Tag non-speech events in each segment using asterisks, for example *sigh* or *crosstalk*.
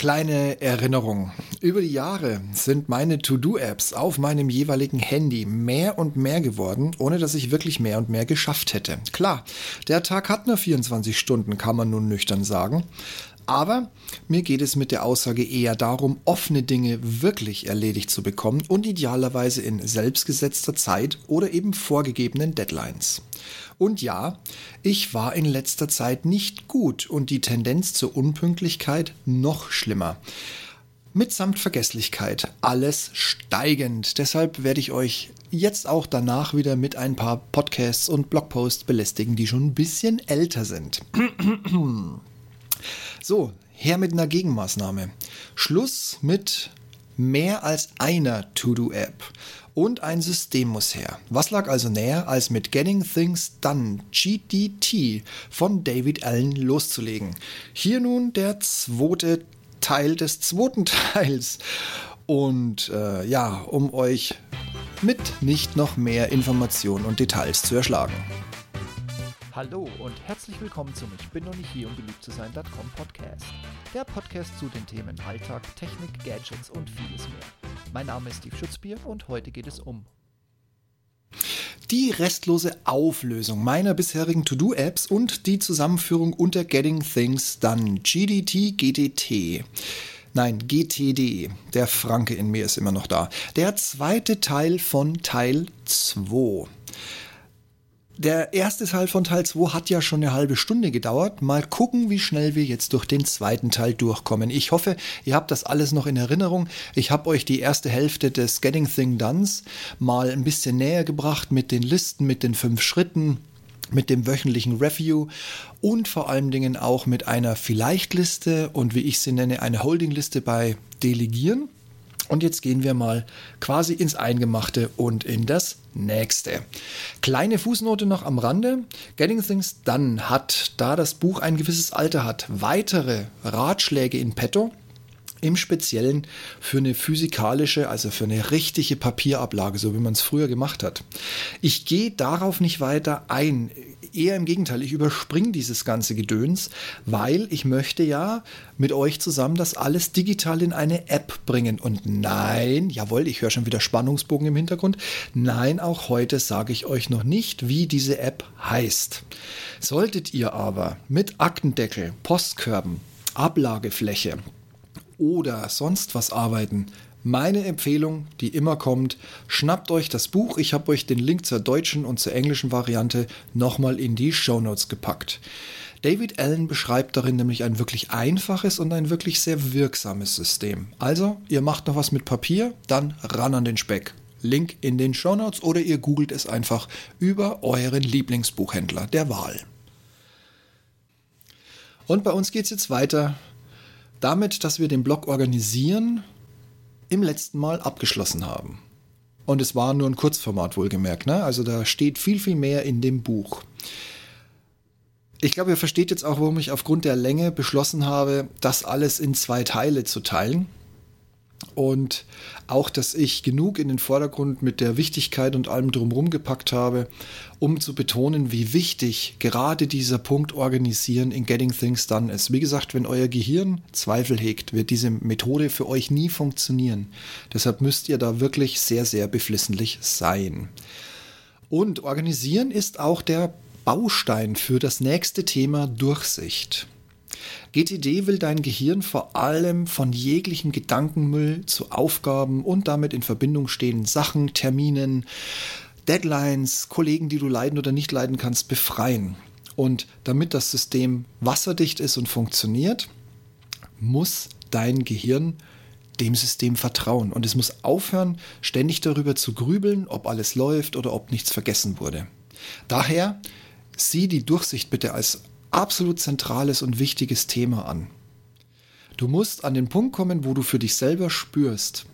Kleine Erinnerung. Über die Jahre sind meine To-Do-Apps auf meinem jeweiligen Handy mehr und mehr geworden, ohne dass ich wirklich mehr und mehr geschafft hätte. Klar, der Tag hat nur 24 Stunden, kann man nun nüchtern sagen. Aber mir geht es mit der Aussage eher darum, offene Dinge wirklich erledigt zu bekommen und idealerweise in selbstgesetzter Zeit oder eben vorgegebenen Deadlines. Und ja, ich war in letzter Zeit nicht gut und die Tendenz zur Unpünktlichkeit noch schlimmer. Mitsamt Vergesslichkeit, alles steigend. Deshalb werde ich euch jetzt auch danach wieder mit ein paar Podcasts und Blogposts belästigen, die schon ein bisschen älter sind. *clears throat* So, her mit einer Gegenmaßnahme. Schluss mit mehr als einer To-Do-App. Und ein System muss her. Was lag also näher, als mit Getting Things Done, GDT, von David Allen loszulegen? Hier nun der zweite Teil des zweiten *laughs* Teils. Und äh, ja, um euch mit nicht noch mehr Informationen und Details zu erschlagen. Hallo und herzlich willkommen zum Ich bin noch nicht hier, um beliebt zu sein.com Podcast. Der Podcast zu den Themen Alltag, Technik, Gadgets und vieles mehr. Mein Name ist Steve Schutzbier und heute geht es um die restlose Auflösung meiner bisherigen To-Do-Apps und die Zusammenführung unter Getting Things Done, GDT, GDT. Nein, GTD. Der Franke in mir ist immer noch da. Der zweite Teil von Teil 2 der erste Teil von Teil 2 hat ja schon eine halbe Stunde gedauert. Mal gucken, wie schnell wir jetzt durch den zweiten Teil durchkommen. Ich hoffe, ihr habt das alles noch in Erinnerung. Ich habe euch die erste Hälfte des Getting Thing Dones mal ein bisschen näher gebracht mit den Listen, mit den fünf Schritten, mit dem wöchentlichen Review und vor allen Dingen auch mit einer Vielleicht-Liste und wie ich sie nenne, eine Holding-Liste bei Delegieren. Und jetzt gehen wir mal quasi ins Eingemachte und in das nächste. Kleine Fußnote noch am Rande. Getting Things Done hat, da das Buch ein gewisses Alter hat, weitere Ratschläge in petto. Im Speziellen für eine physikalische, also für eine richtige Papierablage, so wie man es früher gemacht hat. Ich gehe darauf nicht weiter ein eher im Gegenteil, ich überspringe dieses ganze Gedöns, weil ich möchte ja mit euch zusammen das alles digital in eine App bringen. Und nein, jawohl, ich höre schon wieder Spannungsbogen im Hintergrund. Nein, auch heute sage ich euch noch nicht, wie diese App heißt. Solltet ihr aber mit Aktendeckel, Postkörben, Ablagefläche oder sonst was arbeiten, meine Empfehlung, die immer kommt, schnappt euch das Buch. Ich habe euch den Link zur deutschen und zur englischen Variante nochmal in die Show Notes gepackt. David Allen beschreibt darin nämlich ein wirklich einfaches und ein wirklich sehr wirksames System. Also, ihr macht noch was mit Papier, dann ran an den Speck. Link in den Show Notes oder ihr googelt es einfach über euren Lieblingsbuchhändler der Wahl. Und bei uns geht es jetzt weiter damit, dass wir den Blog organisieren im letzten Mal abgeschlossen haben. Und es war nur ein Kurzformat wohlgemerkt, ne? Also da steht viel, viel mehr in dem Buch. Ich glaube, ihr versteht jetzt auch, warum ich aufgrund der Länge beschlossen habe, das alles in zwei Teile zu teilen und auch, dass ich genug in den Vordergrund mit der Wichtigkeit und allem drumherum gepackt habe, um zu betonen, wie wichtig gerade dieser Punkt Organisieren in Getting Things Done ist. Wie gesagt, wenn euer Gehirn Zweifel hegt, wird diese Methode für euch nie funktionieren. Deshalb müsst ihr da wirklich sehr, sehr beflissentlich sein. Und Organisieren ist auch der Baustein für das nächste Thema Durchsicht. GTD will dein Gehirn vor allem von jeglichem Gedankenmüll zu Aufgaben und damit in Verbindung stehenden Sachen, Terminen, Deadlines, Kollegen, die du leiden oder nicht leiden kannst, befreien. Und damit das System wasserdicht ist und funktioniert, muss dein Gehirn dem System vertrauen. Und es muss aufhören, ständig darüber zu grübeln, ob alles läuft oder ob nichts vergessen wurde. Daher sieh die Durchsicht bitte als absolut zentrales und wichtiges Thema an. Du musst an den Punkt kommen, wo du für dich selber spürst,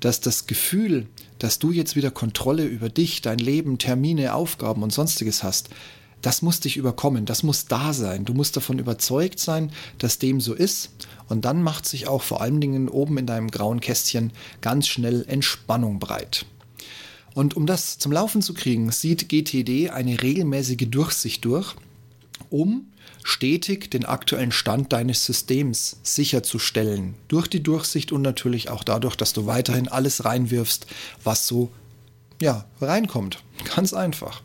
dass das Gefühl, dass du jetzt wieder Kontrolle über dich, dein Leben, Termine, Aufgaben und sonstiges hast, das muss dich überkommen, das muss da sein. Du musst davon überzeugt sein, dass dem so ist. Und dann macht sich auch vor allen Dingen oben in deinem grauen Kästchen ganz schnell Entspannung breit. Und um das zum Laufen zu kriegen, sieht GTD eine regelmäßige Durchsicht durch, um stetig den aktuellen Stand deines Systems sicherzustellen. Durch die Durchsicht und natürlich auch dadurch, dass du weiterhin alles reinwirfst, was so ja, reinkommt. Ganz einfach.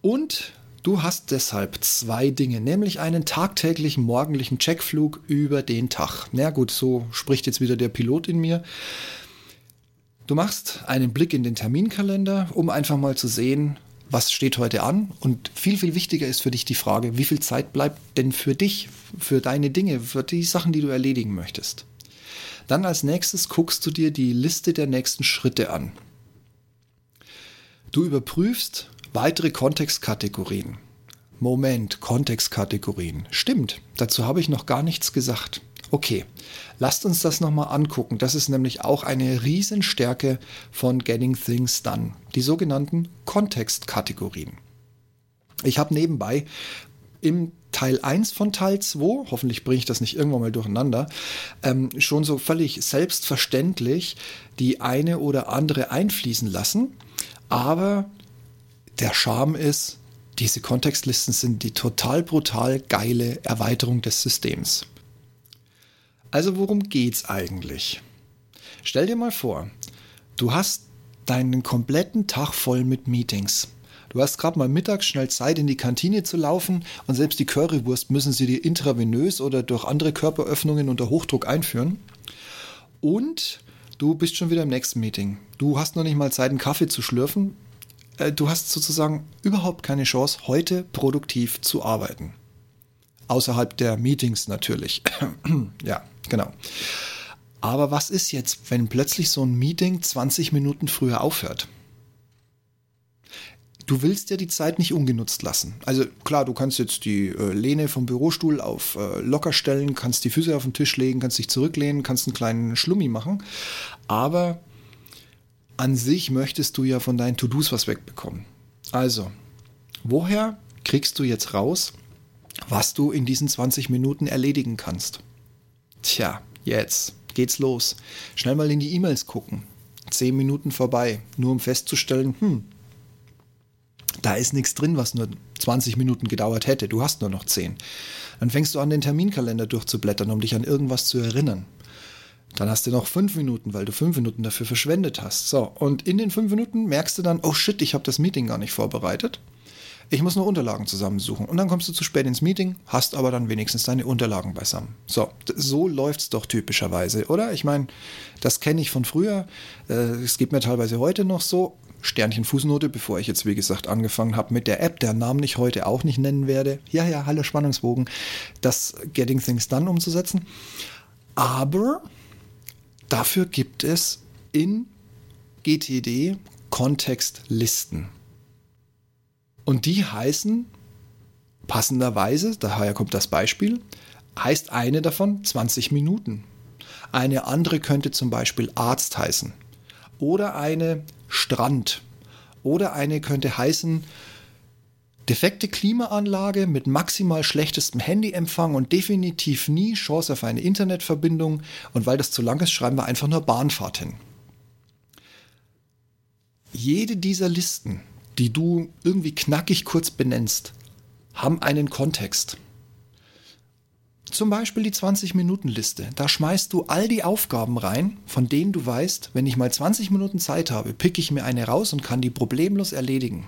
Und du hast deshalb zwei Dinge, nämlich einen tagtäglichen morgendlichen Checkflug über den Tag. Na gut, so spricht jetzt wieder der Pilot in mir. Du machst einen Blick in den Terminkalender, um einfach mal zu sehen, was steht heute an. Und viel, viel wichtiger ist für dich die Frage, wie viel Zeit bleibt denn für dich, für deine Dinge, für die Sachen, die du erledigen möchtest. Dann als nächstes guckst du dir die Liste der nächsten Schritte an. Du überprüfst weitere Kontextkategorien. Moment, Kontextkategorien. Stimmt, dazu habe ich noch gar nichts gesagt. Okay, lasst uns das nochmal angucken. Das ist nämlich auch eine Riesenstärke von Getting Things Done. Die sogenannten Kontextkategorien. Ich habe nebenbei im Teil 1 von Teil 2, hoffentlich bringe ich das nicht irgendwann mal durcheinander, ähm, schon so völlig selbstverständlich die eine oder andere einfließen lassen. Aber der Charme ist, diese Kontextlisten sind die total brutal geile Erweiterung des Systems. Also worum geht's eigentlich? Stell dir mal vor, du hast deinen kompletten Tag voll mit Meetings. Du hast gerade mal mittags schnell Zeit, in die Kantine zu laufen und selbst die Currywurst müssen sie dir intravenös oder durch andere Körperöffnungen unter Hochdruck einführen. Und du bist schon wieder im nächsten Meeting. Du hast noch nicht mal Zeit, einen Kaffee zu schlürfen. Äh, du hast sozusagen überhaupt keine Chance, heute produktiv zu arbeiten. Außerhalb der Meetings natürlich. *clears throat* ja, genau. Aber was ist jetzt, wenn plötzlich so ein Meeting 20 Minuten früher aufhört? Du willst ja die Zeit nicht ungenutzt lassen. Also klar, du kannst jetzt die äh, Lehne vom Bürostuhl auf äh, locker stellen, kannst die Füße auf den Tisch legen, kannst dich zurücklehnen, kannst einen kleinen Schlummi machen. Aber an sich möchtest du ja von deinen To-Dos was wegbekommen. Also, woher kriegst du jetzt raus, was du in diesen 20 Minuten erledigen kannst. Tja, jetzt geht's los. Schnell mal in die E-Mails gucken. 10 Minuten vorbei, nur um festzustellen, hm, da ist nichts drin, was nur 20 Minuten gedauert hätte. Du hast nur noch 10. Dann fängst du an, den Terminkalender durchzublättern, um dich an irgendwas zu erinnern. Dann hast du noch fünf Minuten, weil du fünf Minuten dafür verschwendet hast. So, und in den fünf Minuten merkst du dann, oh shit, ich habe das Meeting gar nicht vorbereitet. Ich muss nur Unterlagen zusammensuchen. Und dann kommst du zu spät ins Meeting, hast aber dann wenigstens deine Unterlagen beisammen. So, so läuft es doch typischerweise, oder? Ich meine, das kenne ich von früher. Äh, es geht mir teilweise heute noch so. Sternchen Fußnote, bevor ich jetzt, wie gesagt, angefangen habe mit der App, deren Namen ich heute auch nicht nennen werde. Ja, ja, hallo Spannungsbogen, das Getting Things Done umzusetzen. Aber dafür gibt es in GTD Kontextlisten. Und die heißen passenderweise, daher kommt das Beispiel, heißt eine davon 20 Minuten. Eine andere könnte zum Beispiel Arzt heißen. Oder eine Strand. Oder eine könnte heißen defekte Klimaanlage mit maximal schlechtestem Handyempfang und definitiv nie Chance auf eine Internetverbindung. Und weil das zu lang ist, schreiben wir einfach nur Bahnfahrt hin. Jede dieser Listen die du irgendwie knackig kurz benennst, haben einen Kontext. Zum Beispiel die 20-Minuten-Liste. Da schmeißt du all die Aufgaben rein, von denen du weißt, wenn ich mal 20 Minuten Zeit habe, picke ich mir eine raus und kann die problemlos erledigen.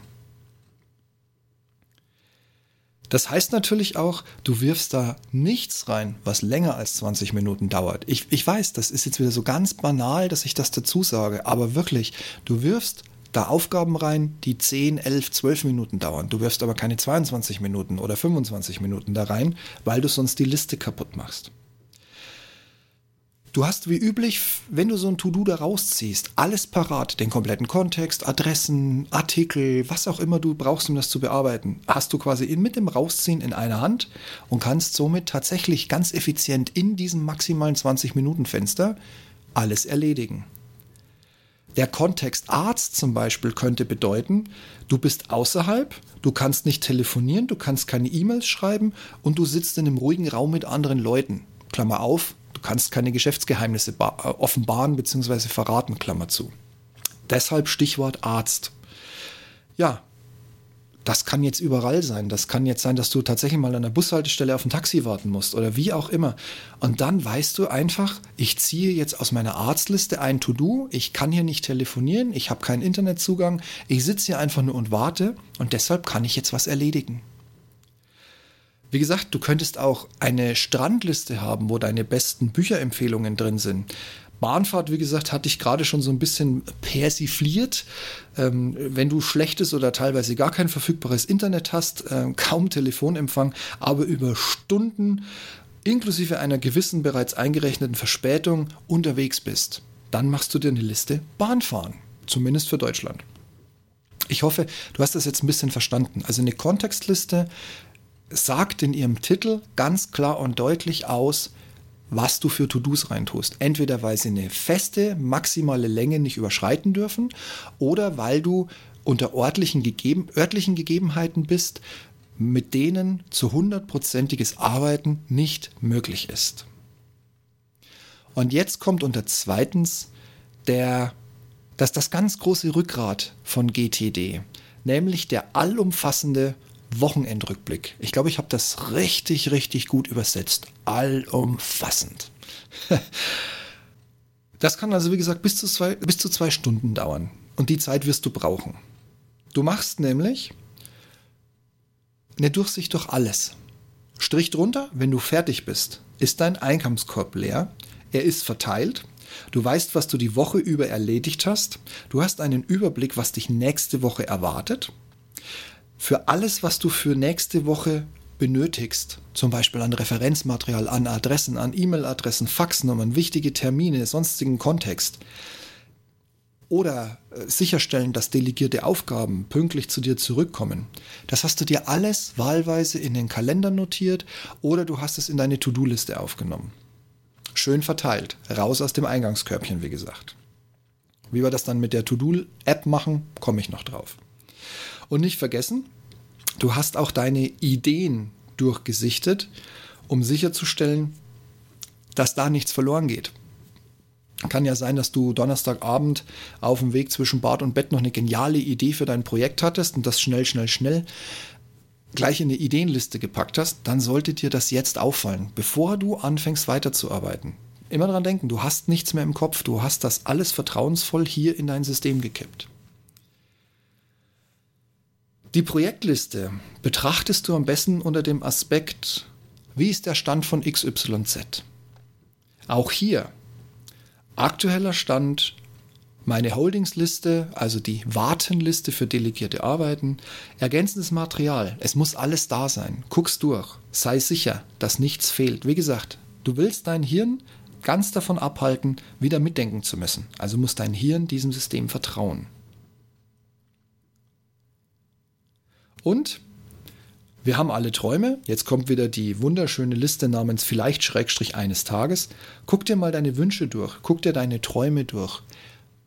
Das heißt natürlich auch, du wirfst da nichts rein, was länger als 20 Minuten dauert. Ich, ich weiß, das ist jetzt wieder so ganz banal, dass ich das dazu sage, aber wirklich, du wirfst da Aufgaben rein, die 10, 11, 12 Minuten dauern. Du wirfst aber keine 22 Minuten oder 25 Minuten da rein, weil du sonst die Liste kaputt machst. Du hast wie üblich, wenn du so ein To-Do da rausziehst, alles parat, den kompletten Kontext, Adressen, Artikel, was auch immer du brauchst, um das zu bearbeiten, hast du quasi mit dem Rausziehen in einer Hand und kannst somit tatsächlich ganz effizient in diesem maximalen 20-Minuten-Fenster alles erledigen. Der Kontext Arzt zum Beispiel könnte bedeuten, du bist außerhalb, du kannst nicht telefonieren, du kannst keine E-Mails schreiben und du sitzt in einem ruhigen Raum mit anderen Leuten. Klammer auf, du kannst keine Geschäftsgeheimnisse äh, offenbaren bzw. verraten, Klammer zu. Deshalb Stichwort Arzt. Ja, das kann jetzt überall sein. Das kann jetzt sein, dass du tatsächlich mal an der Bushaltestelle auf ein Taxi warten musst oder wie auch immer. Und dann weißt du einfach, ich ziehe jetzt aus meiner Arztliste ein To-Do, ich kann hier nicht telefonieren, ich habe keinen Internetzugang, ich sitze hier einfach nur und warte und deshalb kann ich jetzt was erledigen. Wie gesagt, du könntest auch eine Strandliste haben, wo deine besten Bücherempfehlungen drin sind. Bahnfahrt, wie gesagt, hatte ich gerade schon so ein bisschen persifliert. Ähm, wenn du schlechtes oder teilweise gar kein verfügbares Internet hast, äh, kaum Telefonempfang, aber über Stunden inklusive einer gewissen bereits eingerechneten Verspätung unterwegs bist, dann machst du dir eine Liste Bahnfahren, zumindest für Deutschland. Ich hoffe, du hast das jetzt ein bisschen verstanden. Also eine Kontextliste sagt in ihrem Titel ganz klar und deutlich aus, was du für To-Dos reintust. Entweder weil sie eine feste maximale Länge nicht überschreiten dürfen oder weil du unter örtlichen, gegeben, örtlichen Gegebenheiten bist, mit denen zu hundertprozentiges Arbeiten nicht möglich ist. Und jetzt kommt unter zweitens der, das, das ganz große Rückgrat von GTD, nämlich der allumfassende Wochenendrückblick. Ich glaube, ich habe das richtig, richtig gut übersetzt. Allumfassend. *laughs* Das kann also, wie gesagt, bis zu, zwei, bis zu zwei Stunden dauern. Und die Zeit wirst du brauchen. Du machst nämlich eine Durchsicht durch alles. Strich drunter, wenn du fertig bist, ist dein Einkommenskorb leer. Er ist verteilt. Du weißt, was du die Woche über erledigt hast. Du hast einen Überblick, was dich nächste Woche erwartet für alles, was du für nächste Woche benötigst, zum Beispiel an Referenzmaterial, an Adressen, an E-Mail-Adressen, Faxnummern, wichtige Termine, sonstigen Kontext, oder äh, sicherstellen, dass delegierte Aufgaben pünktlich zu dir zurückkommen. Das hast du dir alles wahlweise in den Kalender notiert oder du hast es in deine To-Do-Liste aufgenommen. Schön verteilt, raus aus dem Eingangskörbchen, wie gesagt. Wie wir das dann mit der To-Do-App machen, komme ich noch drauf. Und nicht vergessen, du hast auch deine Ideen durchgesichtet, um sicherzustellen, dass da nichts verloren geht. Kann ja sein, dass du Donnerstagabend auf dem Weg zwischen Bad und Bett noch eine geniale Idee für dein Projekt hattest und das schnell, schnell, schnell gleich in eine Ideenliste gepackt hast, dann sollte dir das jetzt auffallen, bevor du anfängst weiterzuarbeiten. Immer daran denken, du hast nichts mehr im Kopf, du hast das alles vertrauensvoll hier in dein System gekippt. Die Projektliste betrachtest du am besten unter dem Aspekt, wie ist der Stand von XYZ? Auch hier aktueller Stand, meine Holdingsliste, also die Wartenliste für delegierte Arbeiten, ergänzendes Material. Es muss alles da sein. Guck's durch. Sei sicher, dass nichts fehlt. Wie gesagt, du willst dein Hirn ganz davon abhalten, wieder mitdenken zu müssen. Also muss dein Hirn diesem System vertrauen. Und wir haben alle Träume. Jetzt kommt wieder die wunderschöne Liste namens vielleicht Schrägstrich eines Tages. Guck dir mal deine Wünsche durch. Guck dir deine Träume durch.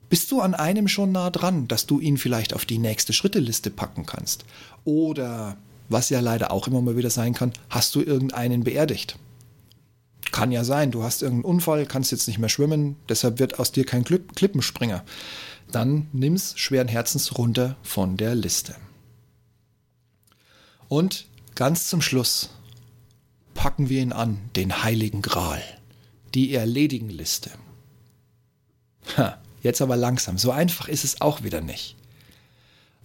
Bist du an einem schon nah dran, dass du ihn vielleicht auf die nächste Schritteliste packen kannst? Oder, was ja leider auch immer mal wieder sein kann, hast du irgendeinen beerdigt? Kann ja sein, du hast irgendeinen Unfall, kannst jetzt nicht mehr schwimmen, deshalb wird aus dir kein Klippenspringer. Dann nimm's schweren Herzens runter von der Liste. Und ganz zum Schluss packen wir ihn an, den heiligen Gral, die Erledigenliste. Ha, jetzt aber langsam, so einfach ist es auch wieder nicht.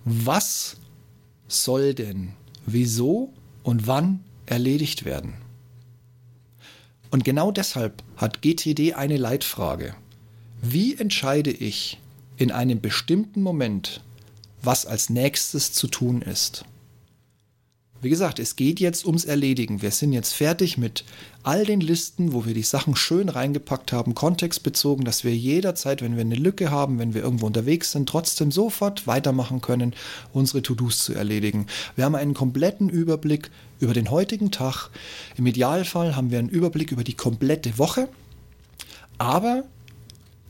Was soll denn, wieso und wann erledigt werden? Und genau deshalb hat GTD eine Leitfrage. Wie entscheide ich in einem bestimmten Moment, was als nächstes zu tun ist? Wie gesagt, es geht jetzt ums Erledigen. Wir sind jetzt fertig mit all den Listen, wo wir die Sachen schön reingepackt haben, kontextbezogen, dass wir jederzeit, wenn wir eine Lücke haben, wenn wir irgendwo unterwegs sind, trotzdem sofort weitermachen können, unsere To-Dos zu erledigen. Wir haben einen kompletten Überblick über den heutigen Tag. Im Idealfall haben wir einen Überblick über die komplette Woche. Aber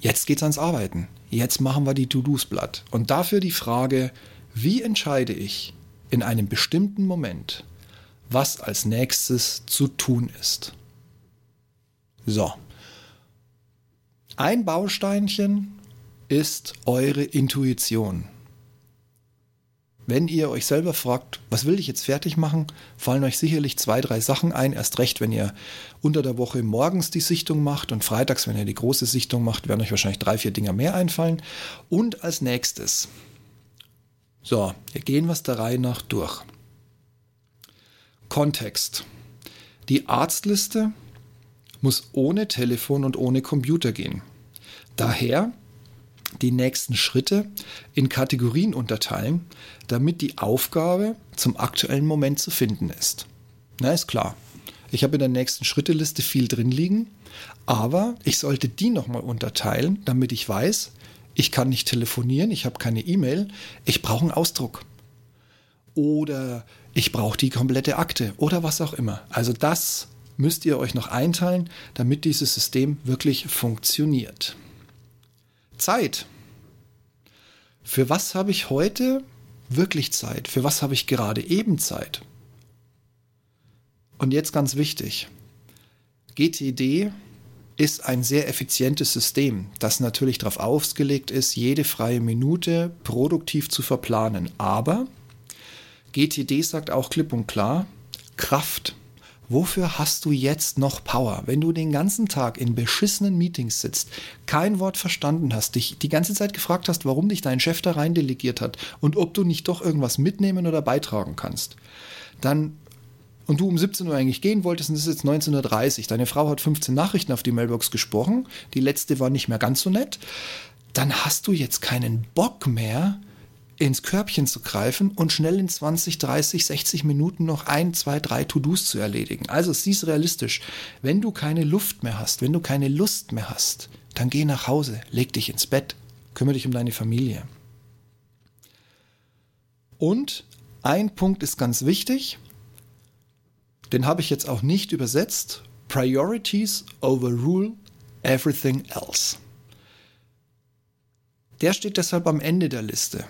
jetzt geht's ans Arbeiten. Jetzt machen wir die To-Dos blatt. Und dafür die Frage, wie entscheide ich, in einem bestimmten Moment, was als nächstes zu tun ist. So. Ein Bausteinchen ist eure Intuition. wenn ihr euch selber fragt, was will ich jetzt fertig machen, fallen euch sicherlich zwei, drei Sachen ein. Erst recht, wenn ihr unter der Woche morgens die Sichtung macht und freitags, wenn ihr die große Sichtung macht, werden euch wahrscheinlich drei, vier Dinger mehr einfallen. Und als nächstes, so, wir gehen was der Reihe nach durch. Kontext. Die Arztliste muss ohne Telefon und ohne Computer gehen. Daher die nächsten Schritte in Kategorien unterteilen, damit die Aufgabe zum aktuellen Moment zu finden ist. Na, ist klar. Ich habe in der nächsten Schritteliste viel drin liegen, aber ich sollte die nochmal unterteilen, damit ich weiß, ich kann nicht telefonieren, ich habe keine E-Mail, ich brauche einen Ausdruck. Oder ich brauche die komplette Akte oder was auch immer. Also das müsst ihr euch noch einteilen, damit dieses System wirklich funktioniert. Zeit. Für was habe ich heute wirklich Zeit? Für was habe ich gerade eben Zeit? Und jetzt ganz wichtig. GTD ist ein sehr effizientes System, das natürlich darauf ausgelegt ist, jede freie Minute produktiv zu verplanen. Aber GTD sagt auch klipp und klar, Kraft Wofür hast du jetzt noch Power, wenn du den ganzen Tag in beschissenen Meetings sitzt, kein Wort verstanden hast, dich die ganze Zeit gefragt hast, warum dich dein Chef da rein delegiert hat und ob du nicht doch irgendwas mitnehmen oder beitragen kannst? Dann und du um 17 Uhr eigentlich gehen wolltest und es ist jetzt 19.30 Uhr, deine Frau hat 15 Nachrichten auf die Mailbox gesprochen, die letzte war nicht mehr ganz so nett, dann hast du jetzt keinen Bock mehr, ins Körbchen zu greifen und schnell in 20, 30, 60 Minuten noch ein, zwei, drei To-Dos zu erledigen. Also sieh's realistisch. Wenn du keine Luft mehr hast, wenn du keine Lust mehr hast, dann geh nach Hause, leg dich ins Bett, kümmere dich um deine Familie. Und ein Punkt ist ganz wichtig, den habe ich jetzt auch nicht übersetzt. Priorities overrule everything else. Der steht deshalb am Ende der Liste.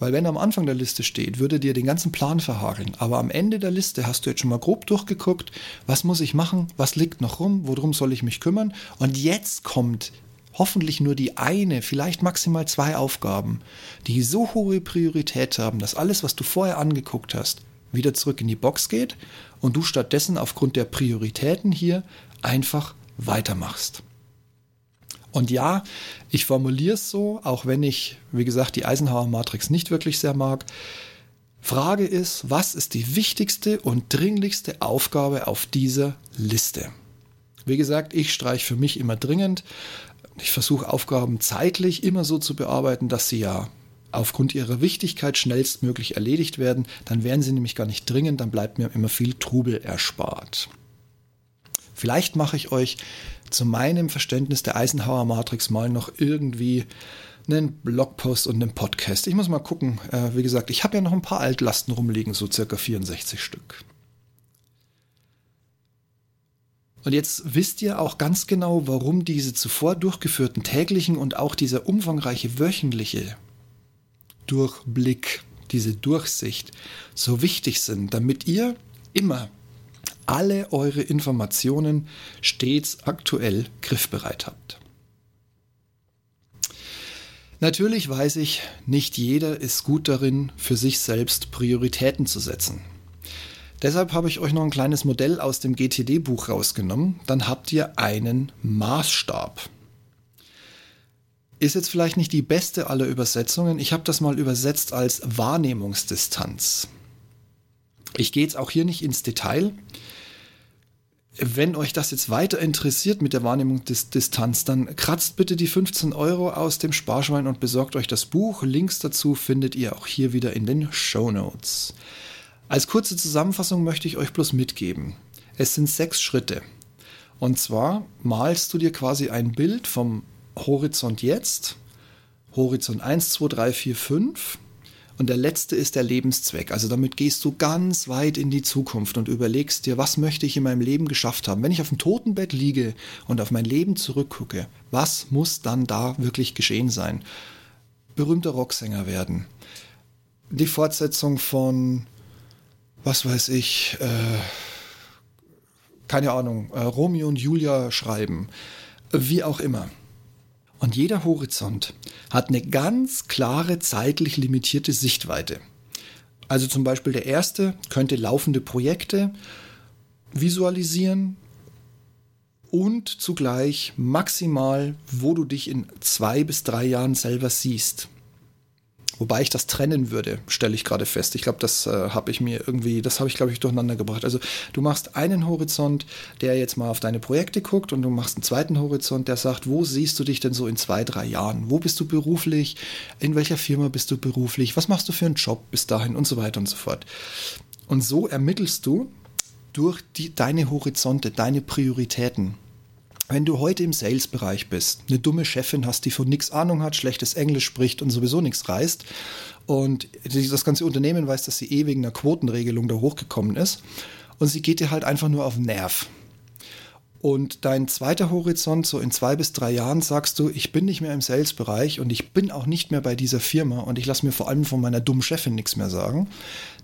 Weil wenn er am Anfang der Liste steht, würde dir den ganzen Plan verhageln. Aber am Ende der Liste hast du jetzt schon mal grob durchgeguckt, was muss ich machen, was liegt noch rum, worum soll ich mich kümmern. Und jetzt kommt hoffentlich nur die eine, vielleicht maximal zwei Aufgaben, die so hohe Priorität haben, dass alles, was du vorher angeguckt hast, wieder zurück in die Box geht und du stattdessen aufgrund der Prioritäten hier einfach weitermachst. Und ja, ich formuliere es so, auch wenn ich, wie gesagt, die Eisenhower-Matrix nicht wirklich sehr mag. Frage ist, was ist die wichtigste und dringlichste Aufgabe auf dieser Liste? Wie gesagt, ich streiche für mich immer dringend. Ich versuche Aufgaben zeitlich immer so zu bearbeiten, dass sie ja aufgrund ihrer Wichtigkeit schnellstmöglich erledigt werden. Dann wären sie nämlich gar nicht dringend, dann bleibt mir immer viel Trubel erspart. Vielleicht mache ich euch zu meinem Verständnis der Eisenhower Matrix mal noch irgendwie einen Blogpost und einen Podcast. Ich muss mal gucken. Äh, wie gesagt, ich habe ja noch ein paar Altlasten rumliegen, so circa 64 Stück. Und jetzt wisst ihr auch ganz genau, warum diese zuvor durchgeführten täglichen und auch dieser umfangreiche wöchentliche Durchblick, diese Durchsicht so wichtig sind, damit ihr immer alle eure Informationen stets aktuell griffbereit habt. Natürlich weiß ich, nicht jeder ist gut darin, für sich selbst Prioritäten zu setzen. Deshalb habe ich euch noch ein kleines Modell aus dem GTD-Buch rausgenommen. Dann habt ihr einen Maßstab. Ist jetzt vielleicht nicht die beste aller Übersetzungen. Ich habe das mal übersetzt als Wahrnehmungsdistanz. Ich gehe jetzt auch hier nicht ins Detail. Wenn euch das jetzt weiter interessiert mit der Wahrnehmungsdistanz, dann kratzt bitte die 15 Euro aus dem Sparschwein und besorgt euch das Buch. Links dazu findet ihr auch hier wieder in den Show Notes. Als kurze Zusammenfassung möchte ich euch bloß mitgeben. Es sind sechs Schritte. Und zwar malst du dir quasi ein Bild vom Horizont jetzt, Horizont 1, 2, 3, 4, 5 und der letzte ist der Lebenszweck. Also damit gehst du ganz weit in die Zukunft und überlegst dir, was möchte ich in meinem Leben geschafft haben. Wenn ich auf dem Totenbett liege und auf mein Leben zurückgucke, was muss dann da wirklich geschehen sein? Berühmter Rocksänger werden. Die Fortsetzung von, was weiß ich, äh, keine Ahnung, äh, Romeo und Julia schreiben. Wie auch immer. Und jeder Horizont hat eine ganz klare zeitlich limitierte Sichtweite. Also zum Beispiel der erste könnte laufende Projekte visualisieren und zugleich maximal, wo du dich in zwei bis drei Jahren selber siehst. Wobei ich das trennen würde, stelle ich gerade fest. Ich glaube, das äh, habe ich mir irgendwie, das habe ich, glaube ich, durcheinander gebracht. Also du machst einen Horizont, der jetzt mal auf deine Projekte guckt und du machst einen zweiten Horizont, der sagt, wo siehst du dich denn so in zwei, drei Jahren? Wo bist du beruflich? In welcher Firma bist du beruflich? Was machst du für einen Job bis dahin und so weiter und so fort. Und so ermittelst du durch die, deine Horizonte, deine Prioritäten wenn du heute im Sales-Bereich bist, eine dumme Chefin hast, die von nichts Ahnung hat, schlechtes Englisch spricht und sowieso nichts reißt und das ganze Unternehmen weiß, dass sie eh wegen einer Quotenregelung da hochgekommen ist und sie geht dir halt einfach nur auf den Nerv. Und dein zweiter Horizont, so in zwei bis drei Jahren, sagst du, ich bin nicht mehr im Sales-Bereich und ich bin auch nicht mehr bei dieser Firma und ich lasse mir vor allem von meiner dummen Chefin nichts mehr sagen.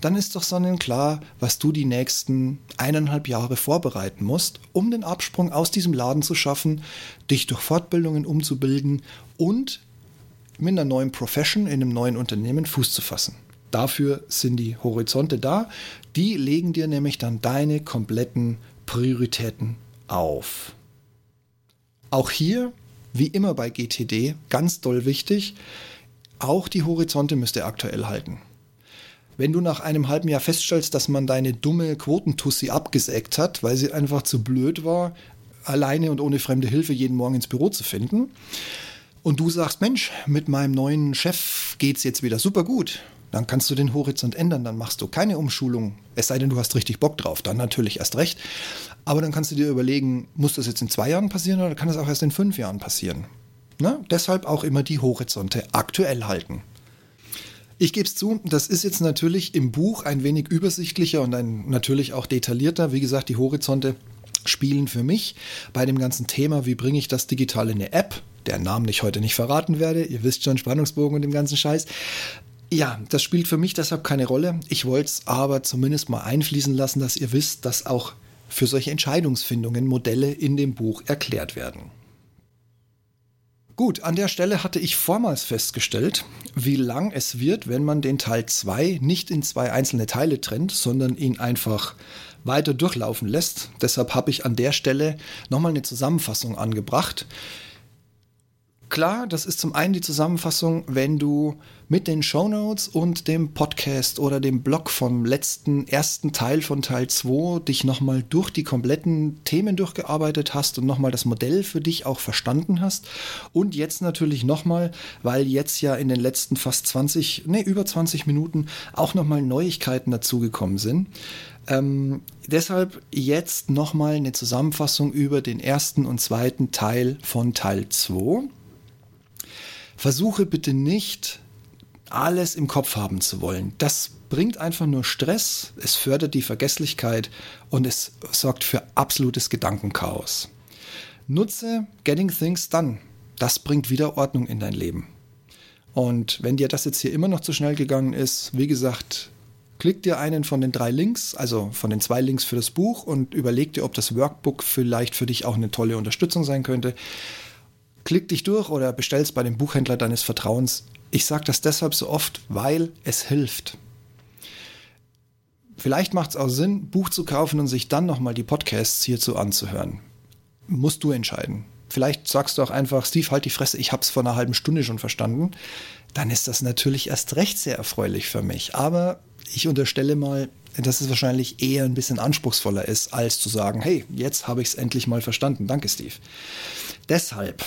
Dann ist doch sonnenklar, was du die nächsten eineinhalb Jahre vorbereiten musst, um den Absprung aus diesem Laden zu schaffen, dich durch Fortbildungen umzubilden und mit einer neuen Profession in einem neuen Unternehmen Fuß zu fassen. Dafür sind die Horizonte da. Die legen dir nämlich dann deine kompletten Prioritäten auf. Auch hier, wie immer bei GTD, ganz doll wichtig, auch die Horizonte müsst ihr aktuell halten. Wenn du nach einem halben Jahr feststellst, dass man deine dumme Quotentussi abgesägt hat, weil sie einfach zu blöd war, alleine und ohne fremde Hilfe jeden Morgen ins Büro zu finden, und du sagst, Mensch, mit meinem neuen Chef geht's jetzt wieder super gut, dann kannst du den Horizont ändern, dann machst du keine Umschulung, es sei denn, du hast richtig Bock drauf, dann natürlich erst recht. Aber dann kannst du dir überlegen, muss das jetzt in zwei Jahren passieren oder kann das auch erst in fünf Jahren passieren? Na, deshalb auch immer die Horizonte aktuell halten. Ich gebe es zu, das ist jetzt natürlich im Buch ein wenig übersichtlicher und ein, natürlich auch detaillierter. Wie gesagt, die Horizonte spielen für mich bei dem ganzen Thema, wie bringe ich das digital in eine App, der Namen ich heute nicht verraten werde, ihr wisst schon, Spannungsbogen und dem ganzen Scheiß. Ja, das spielt für mich deshalb keine Rolle. Ich wollte es aber zumindest mal einfließen lassen, dass ihr wisst, dass auch für solche Entscheidungsfindungen Modelle in dem Buch erklärt werden. Gut, an der Stelle hatte ich vormals festgestellt, wie lang es wird, wenn man den Teil 2 nicht in zwei einzelne Teile trennt, sondern ihn einfach weiter durchlaufen lässt. Deshalb habe ich an der Stelle nochmal eine Zusammenfassung angebracht. Klar, das ist zum einen die Zusammenfassung, wenn du mit den Show Notes und dem Podcast oder dem Blog vom letzten ersten Teil von Teil 2 dich nochmal durch die kompletten Themen durchgearbeitet hast und nochmal das Modell für dich auch verstanden hast. Und jetzt natürlich nochmal, weil jetzt ja in den letzten fast 20, nee, über 20 Minuten auch nochmal Neuigkeiten dazugekommen sind. Ähm, deshalb jetzt nochmal eine Zusammenfassung über den ersten und zweiten Teil von Teil 2. Versuche bitte nicht, alles im Kopf haben zu wollen. Das bringt einfach nur Stress, es fördert die Vergesslichkeit und es sorgt für absolutes Gedankenchaos. Nutze Getting Things Done. Das bringt wieder Ordnung in dein Leben. Und wenn dir das jetzt hier immer noch zu schnell gegangen ist, wie gesagt, klick dir einen von den drei Links, also von den zwei Links für das Buch und überleg dir, ob das Workbook vielleicht für dich auch eine tolle Unterstützung sein könnte. Klick dich durch oder bestellst bei dem Buchhändler deines Vertrauens. Ich sage das deshalb so oft, weil es hilft. Vielleicht macht es auch Sinn, Buch zu kaufen und sich dann nochmal die Podcasts hierzu anzuhören. Musst du entscheiden. Vielleicht sagst du auch einfach, Steve, halt die Fresse, ich habe es vor einer halben Stunde schon verstanden. Dann ist das natürlich erst recht sehr erfreulich für mich. Aber ich unterstelle mal, dass es wahrscheinlich eher ein bisschen anspruchsvoller ist, als zu sagen, hey, jetzt habe ich es endlich mal verstanden. Danke, Steve. Deshalb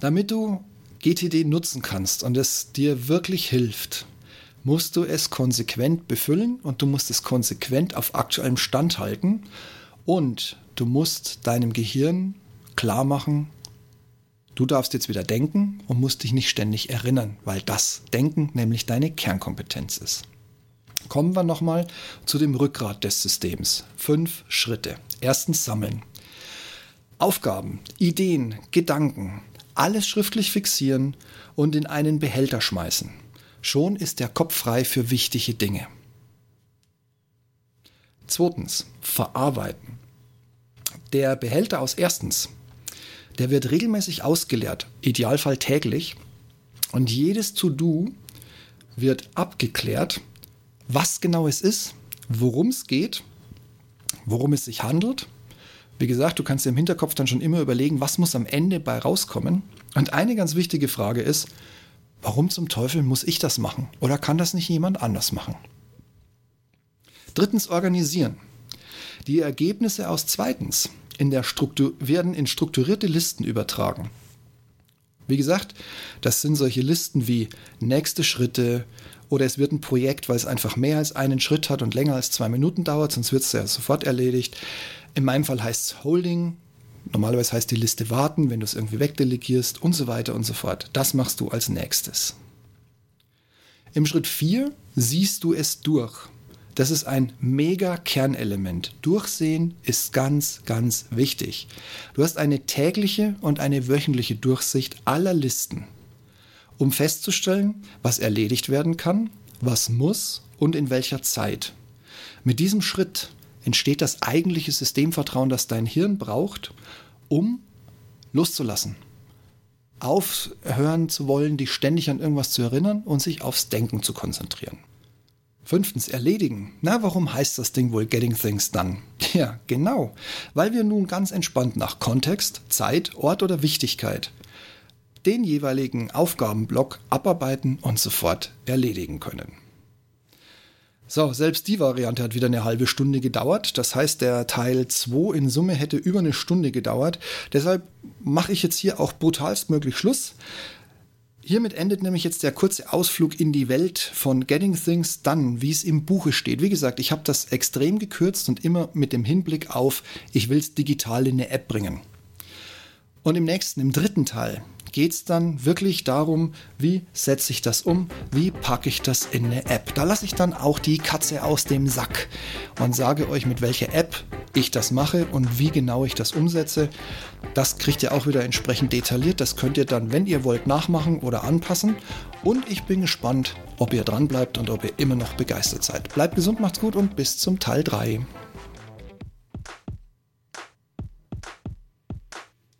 damit du GTD nutzen kannst und es dir wirklich hilft, musst du es konsequent befüllen und du musst es konsequent auf aktuellem Stand halten und du musst deinem Gehirn klar machen, du darfst jetzt wieder denken und musst dich nicht ständig erinnern, weil das Denken nämlich deine Kernkompetenz ist. Kommen wir nochmal zu dem Rückgrat des Systems. Fünf Schritte. Erstens sammeln. Aufgaben, Ideen, Gedanken, alles schriftlich fixieren und in einen Behälter schmeißen. Schon ist der Kopf frei für wichtige Dinge. Zweitens, verarbeiten. Der Behälter aus erstens, der wird regelmäßig ausgeleert, idealfall täglich, und jedes To-Do wird abgeklärt was genau es ist, worum es geht, worum es sich handelt. Wie gesagt, du kannst dir im Hinterkopf dann schon immer überlegen, was muss am Ende bei rauskommen. Und eine ganz wichtige Frage ist, warum zum Teufel muss ich das machen? Oder kann das nicht jemand anders machen? Drittens organisieren. Die Ergebnisse aus zweitens in der Struktur werden in strukturierte Listen übertragen. Wie gesagt, das sind solche Listen wie nächste Schritte oder es wird ein Projekt, weil es einfach mehr als einen Schritt hat und länger als zwei Minuten dauert, sonst wird es ja sofort erledigt. In meinem Fall heißt es Holding. Normalerweise heißt die Liste warten, wenn du es irgendwie wegdelegierst und so weiter und so fort. Das machst du als nächstes. Im Schritt 4 siehst du es durch. Das ist ein mega Kernelement. Durchsehen ist ganz, ganz wichtig. Du hast eine tägliche und eine wöchentliche Durchsicht aller Listen, um festzustellen, was erledigt werden kann, was muss und in welcher Zeit. Mit diesem Schritt entsteht das eigentliche Systemvertrauen, das dein Hirn braucht, um loszulassen. Aufhören zu wollen, dich ständig an irgendwas zu erinnern und sich aufs Denken zu konzentrieren. Fünftens, erledigen. Na, warum heißt das Ding wohl Getting Things Done? *laughs* Ja, genau, weil wir nun ganz entspannt nach Kontext, Zeit, Ort oder Wichtigkeit den jeweiligen Aufgabenblock abarbeiten und sofort erledigen können. So, selbst die Variante hat wieder eine halbe Stunde gedauert. Das heißt, der Teil 2 in Summe hätte über eine Stunde gedauert. Deshalb mache ich jetzt hier auch brutalstmöglich Schluss. Hiermit endet nämlich jetzt der kurze Ausflug in die Welt von Getting Things Done, wie es im Buche steht. Wie gesagt, ich habe das extrem gekürzt und immer mit dem Hinblick auf, ich will es digital in eine App bringen. Und im nächsten, im dritten Teil, geht es dann wirklich darum, wie setze ich das um, wie packe ich das in eine App. Da lasse ich dann auch die Katze aus dem Sack und sage euch, mit welcher App ich das mache und wie genau ich das umsetze. Das kriegt ihr auch wieder entsprechend detailliert. Das könnt ihr dann, wenn ihr wollt, nachmachen oder anpassen. Und ich bin gespannt, ob ihr dran bleibt und ob ihr immer noch begeistert seid. Bleibt gesund, macht's gut und bis zum Teil 3.